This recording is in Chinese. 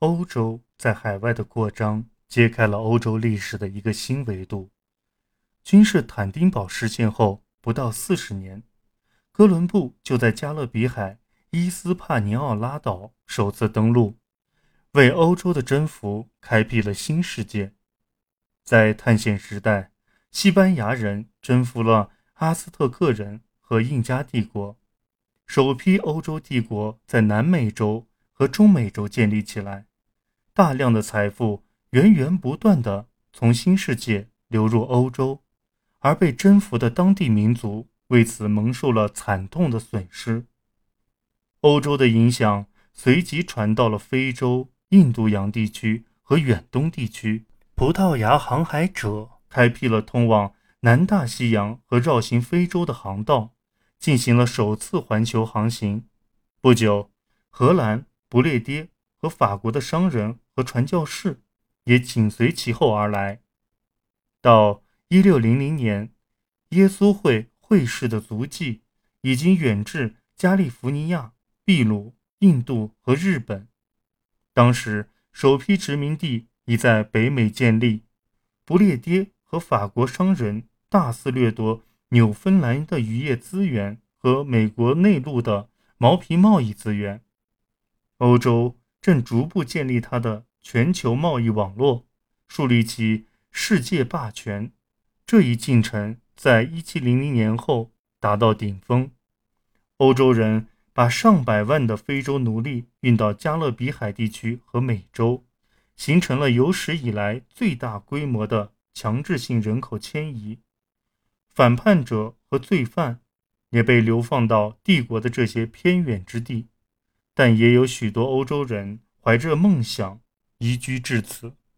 欧洲在海外的扩张揭开了欧洲历史的一个新维度。君士坦丁堡事件后不到四十年，哥伦布就在加勒比海伊斯帕尼奥拉岛首次登陆，为欧洲的征服开辟了新世界。在探险时代，西班牙人征服了阿斯特克人和印加帝国。首批欧洲帝国在南美洲和中美洲建立起来，大量的财富源源不断地从新世界流入欧洲，而被征服的当地民族为此蒙受了惨痛的损失。欧洲的影响随即传到了非洲、印度洋地区和远东地区。葡萄牙航海者开辟了通往南大西洋和绕行非洲的航道。进行了首次环球航行。不久，荷兰、不列颠和法国的商人和传教士也紧随其后而来。到一六零零年，耶稣会会士的足迹已经远至加利福尼亚、秘鲁、印度和日本。当时，首批殖民地已在北美建立。不列颠和法国商人大肆掠夺。纽芬兰的渔业资源和美国内陆的毛皮贸易资源，欧洲正逐步建立它的全球贸易网络，树立起世界霸权。这一进程在1700年后达到顶峰。欧洲人把上百万的非洲奴隶运到加勒比海地区和美洲，形成了有史以来最大规模的强制性人口迁移。反叛者和罪犯也被流放到帝国的这些偏远之地，但也有许多欧洲人怀着梦想移居至此。